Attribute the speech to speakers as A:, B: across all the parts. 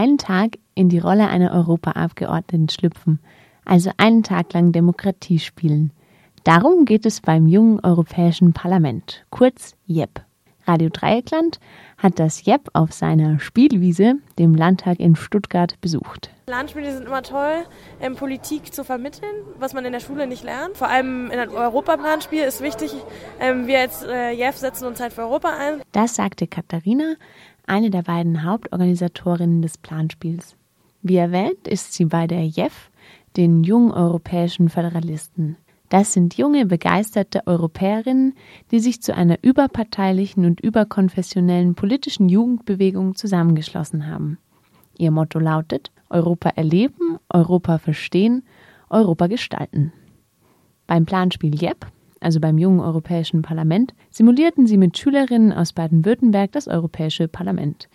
A: einen Tag in die Rolle einer Europaabgeordneten schlüpfen, also einen Tag lang Demokratie spielen. Darum geht es beim jungen Europäischen Parlament, kurz JEP. Radio Dreieckland hat das JEP auf seiner Spielwiese, dem Landtag in Stuttgart, besucht.
B: Planspiele sind immer toll, ähm, Politik zu vermitteln, was man in der Schule nicht lernt. Vor allem in einem Europaplanspiel ist wichtig, ähm, wir als äh, JEF setzen uns halt für Europa ein.
A: Das sagte Katharina, eine der beiden Hauptorganisatorinnen des Planspiels. Wie erwähnt, ist sie bei der JEF, den Jungen Europäischen Föderalisten. Das sind junge, begeisterte Europäerinnen, die sich zu einer überparteilichen und überkonfessionellen politischen Jugendbewegung zusammengeschlossen haben. Ihr Motto lautet Europa erleben, Europa verstehen, Europa gestalten. Beim Planspiel JEP, also beim jungen Europäischen Parlament, simulierten sie mit Schülerinnen aus Baden-Württemberg das Europäische Parlament.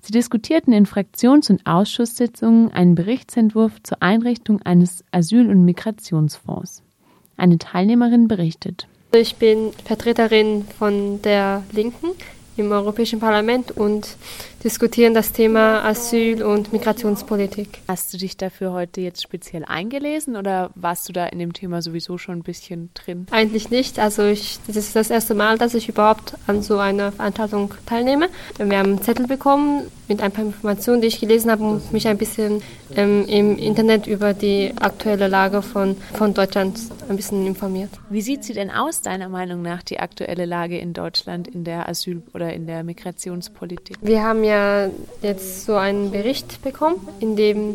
A: Sie diskutierten in Fraktions- und Ausschusssitzungen einen Berichtsentwurf zur Einrichtung eines Asyl- und Migrationsfonds. Eine Teilnehmerin berichtet.
C: Ich bin Vertreterin von der Linken im Europäischen Parlament und diskutieren das Thema Asyl- und Migrationspolitik.
A: Hast du dich dafür heute jetzt speziell eingelesen oder warst du da in dem Thema sowieso schon ein bisschen drin?
C: Eigentlich nicht. Also ich, das ist das erste Mal, dass ich überhaupt an so einer Veranstaltung teilnehme. Wir haben einen Zettel bekommen mit ein paar Informationen, die ich gelesen habe und mich ein bisschen ähm, im Internet über die aktuelle Lage von, von Deutschland ein bisschen informiert.
A: Wie sieht sie denn aus, deiner Meinung nach, die aktuelle Lage in Deutschland in der Asyl- oder in der Migrationspolitik?
C: Wir haben ja ja jetzt so einen Bericht bekommen, in dem,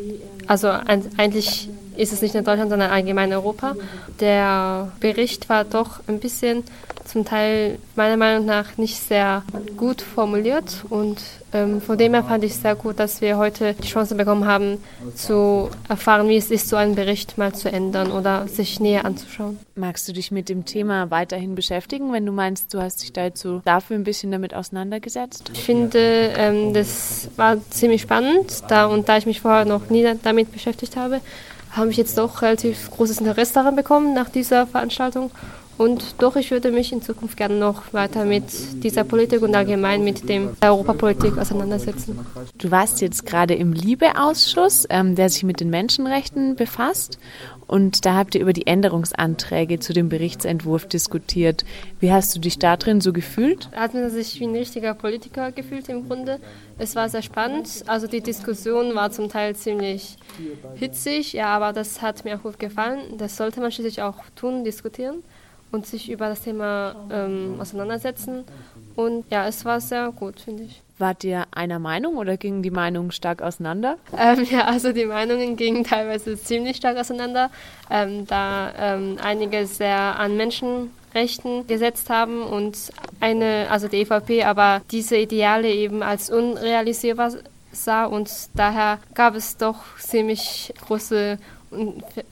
C: also eigentlich ist es nicht in Deutschland, sondern allgemein in Europa. Der Bericht war doch ein bisschen zum Teil meiner Meinung nach nicht sehr gut formuliert und ähm, von dem her fand ich es sehr gut, dass wir heute die Chance bekommen haben, zu erfahren, wie es ist, so einen Bericht mal zu ändern oder sich näher anzuschauen.
A: Magst du dich mit dem Thema weiterhin beschäftigen, wenn du meinst, du hast dich dazu dafür ein bisschen damit auseinandergesetzt?
C: Ich finde, ähm, das war ziemlich spannend, da und da ich mich vorher noch nie damit beschäftigt habe, habe ich jetzt doch relativ großes Interesse daran bekommen nach dieser Veranstaltung und doch, ich würde mich in Zukunft gerne noch weiter mit dieser Politik und allgemein mit dem Europapolitik auseinandersetzen.
A: Du warst jetzt gerade im Liebeausschuss, ähm, der sich mit den Menschenrechten befasst. Und da habt ihr über die Änderungsanträge zu dem Berichtsentwurf diskutiert. Wie hast du dich da drin so gefühlt?
C: Hat man sich wie ein richtiger Politiker gefühlt im Grunde. Es war sehr spannend. Also die Diskussion war zum Teil ziemlich hitzig, ja, aber das hat mir auch gut gefallen. Das sollte man schließlich auch tun, diskutieren und sich über das Thema ähm, auseinandersetzen. Und ja, es war sehr gut, finde ich.
A: Wart ihr einer Meinung oder gingen die Meinungen stark auseinander?
C: Ähm, ja, also die Meinungen gingen teilweise ziemlich stark auseinander, ähm, da ähm, einige sehr an Menschenrechten gesetzt haben und eine, also die EVP, aber diese Ideale eben als unrealisierbar sah und daher gab es doch ziemlich große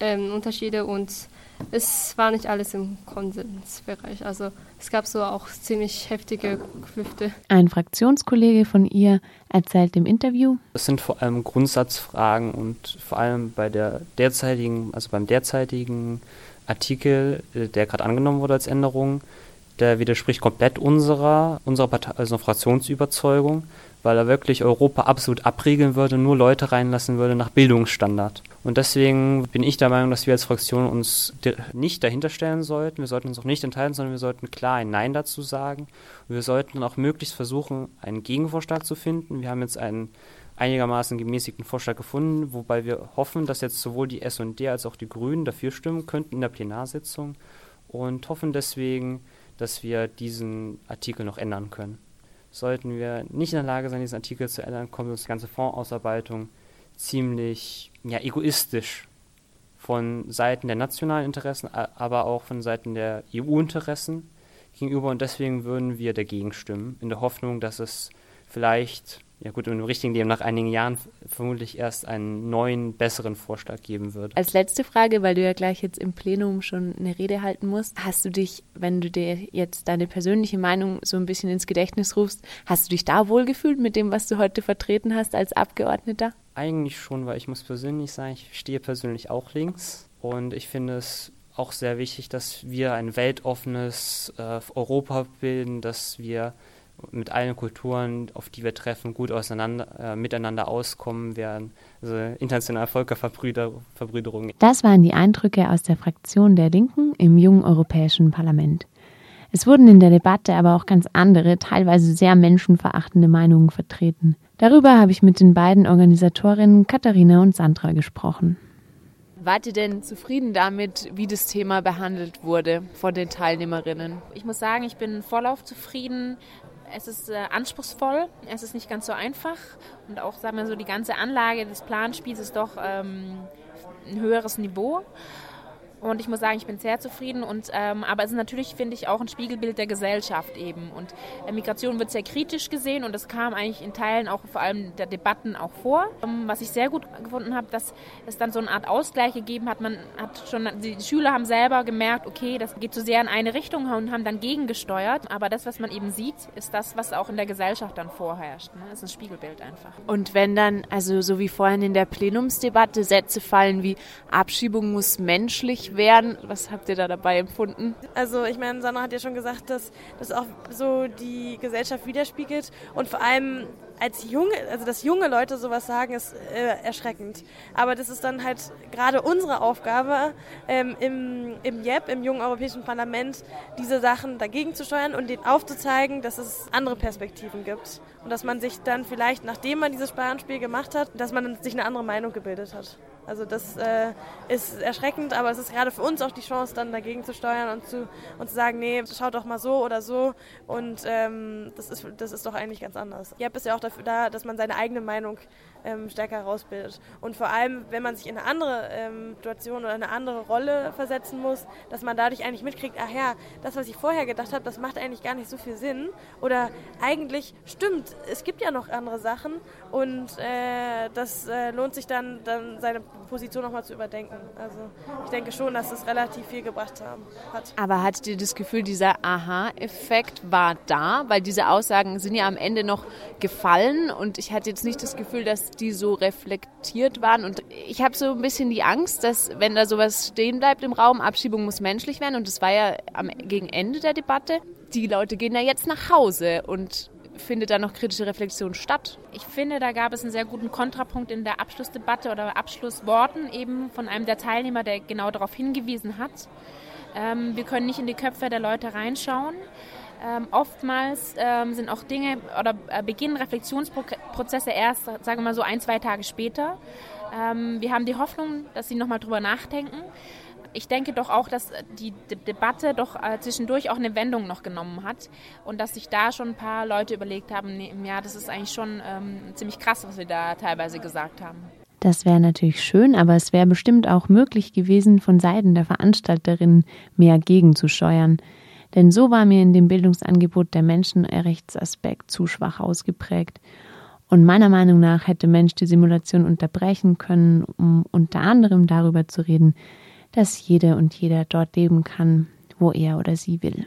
C: ähm, Unterschiede und es war nicht alles im Konsensbereich. Also es gab so auch ziemlich heftige Klüfte.
A: Ein Fraktionskollege von ihr erzählt im Interview.
D: Es sind vor allem Grundsatzfragen und vor allem bei der derzeitigen, also beim derzeitigen Artikel, äh, der gerade angenommen wurde als Änderung, der widerspricht komplett unserer, unserer Partei, also Fraktionsüberzeugung weil er wirklich Europa absolut abriegeln würde, nur Leute reinlassen würde nach Bildungsstandard. Und deswegen bin ich der Meinung, dass wir als Fraktion uns nicht dahinter stellen sollten. Wir sollten uns auch nicht enthalten, sondern wir sollten klar ein Nein dazu sagen. Und wir sollten auch möglichst versuchen, einen Gegenvorschlag zu finden. Wir haben jetzt einen einigermaßen gemäßigten Vorschlag gefunden, wobei wir hoffen, dass jetzt sowohl die SD als auch die Grünen dafür stimmen könnten in der Plenarsitzung und hoffen deswegen, dass wir diesen Artikel noch ändern können. Sollten wir nicht in der Lage sein, diesen Artikel zu ändern, kommt uns die ganze Fondsausarbeitung ziemlich ja, egoistisch von Seiten der nationalen Interessen, aber auch von Seiten der EU-Interessen gegenüber. Und deswegen würden wir dagegen stimmen, in der Hoffnung, dass es vielleicht ja gut, im richtigen Leben nach einigen Jahren vermutlich erst einen neuen, besseren Vorschlag geben wird.
A: Als letzte Frage, weil du ja gleich jetzt im Plenum schon eine Rede halten musst, hast du dich, wenn du dir jetzt deine persönliche Meinung so ein bisschen ins Gedächtnis rufst, hast du dich da wohlgefühlt mit dem, was du heute vertreten hast als Abgeordneter?
D: Eigentlich schon, weil ich muss persönlich sagen, ich stehe persönlich auch links und ich finde es auch sehr wichtig, dass wir ein weltoffenes äh, Europa bilden, dass wir mit allen Kulturen, auf die wir treffen, gut auseinander, äh, miteinander auskommen werden. Also internationale Völkerverbrüderung.
A: Das waren die Eindrücke aus der Fraktion der Linken im jungen Europäischen Parlament. Es wurden in der Debatte aber auch ganz andere, teilweise sehr menschenverachtende Meinungen vertreten. Darüber habe ich mit den beiden Organisatorinnen Katharina und Sandra gesprochen.
E: Wart ihr denn zufrieden damit, wie das Thema behandelt wurde von den Teilnehmerinnen?
F: Ich muss sagen, ich bin vollauf zufrieden. Es ist äh, anspruchsvoll, es ist nicht ganz so einfach und auch, sagen wir so, die ganze Anlage des Planspiels ist doch ähm, ein höheres Niveau. Und ich muss sagen, ich bin sehr zufrieden. Und, ähm, aber es ist natürlich, finde ich, auch ein Spiegelbild der Gesellschaft eben. Und äh, Migration wird sehr kritisch gesehen und das kam eigentlich in Teilen auch vor allem der Debatten auch vor. Ähm, was ich sehr gut gefunden habe, dass es dann so eine Art Ausgleich gegeben hat. Man hat schon, die Schüler haben selber gemerkt, okay, das geht zu sehr in eine Richtung und haben dann gegengesteuert. Aber das, was man eben sieht, ist das, was auch in der Gesellschaft dann vorherrscht. Ne? Das ist ein Spiegelbild einfach.
E: Und wenn dann, also so wie vorhin in der Plenumsdebatte, Sätze fallen wie Abschiebung muss menschlich werden. Was habt ihr da dabei empfunden?
B: Also ich meine, Sandra hat ja schon gesagt, dass das auch so die Gesellschaft widerspiegelt und vor allem als junge, also dass junge Leute sowas sagen, ist äh, erschreckend. Aber das ist dann halt gerade unsere Aufgabe ähm, im, im JEP, im Jungen Europäischen Parlament, diese Sachen dagegen zu steuern und denen aufzuzeigen, dass es andere Perspektiven gibt. Und dass man sich dann vielleicht, nachdem man dieses Sparanspiel gemacht hat, dass man sich eine andere Meinung gebildet hat. Also das äh, ist erschreckend, aber es ist gerade für uns auch die Chance, dann dagegen zu steuern und zu, und zu sagen, nee, schaut doch mal so oder so. Und ähm, das, ist, das ist doch eigentlich ganz anders. JEP ist ja auch dafür da, dass man seine eigene Meinung ähm, stärker herausbildet. Und vor allem, wenn man sich in eine andere ähm, Situation oder eine andere Rolle versetzen muss, dass man dadurch eigentlich mitkriegt, ach ja, das, was ich vorher gedacht habe, das macht eigentlich gar nicht so viel Sinn. Oder eigentlich stimmt, es gibt ja noch andere Sachen und äh, das äh, lohnt sich dann, dann seine Position nochmal zu überdenken. Also ich denke schon, dass es relativ viel gebracht haben, hat.
E: Aber hattet ihr das Gefühl, dieser Aha-Effekt war da? Weil diese Aussagen sind ja am Ende noch gefallen und ich hatte jetzt nicht das Gefühl, dass die so reflektiert waren. Und ich habe so ein bisschen die Angst, dass wenn da sowas stehen bleibt im Raum, Abschiebung muss menschlich werden und das war ja am, gegen Ende der Debatte, die Leute gehen ja jetzt nach Hause und findet da noch kritische Reflexion statt?
F: Ich finde, da gab es einen sehr guten Kontrapunkt in der Abschlussdebatte oder Abschlussworten eben von einem der Teilnehmer, der genau darauf hingewiesen hat. Ähm, wir können nicht in die Köpfe der Leute reinschauen. Ähm, oftmals ähm, sind auch Dinge oder äh, beginnen Reflexionsprozesse erst, sagen wir mal so, ein, zwei Tage später. Ähm, wir haben die Hoffnung, dass sie nochmal drüber nachdenken ich denke doch auch, dass die Debatte doch äh, zwischendurch auch eine Wendung noch genommen hat und dass sich da schon ein paar Leute überlegt haben, nee, ja, das ist eigentlich schon ähm, ziemlich krass, was wir da teilweise gesagt haben.
A: Das wäre natürlich schön, aber es wäre bestimmt auch möglich gewesen, von Seiten der Veranstalterinnen mehr gegenzusteuern. Denn so war mir in dem Bildungsangebot der Menschenrechtsaspekt zu schwach ausgeprägt. Und meiner Meinung nach hätte Mensch die Simulation unterbrechen können, um unter anderem darüber zu reden, dass jede und jeder dort leben kann, wo er oder sie will.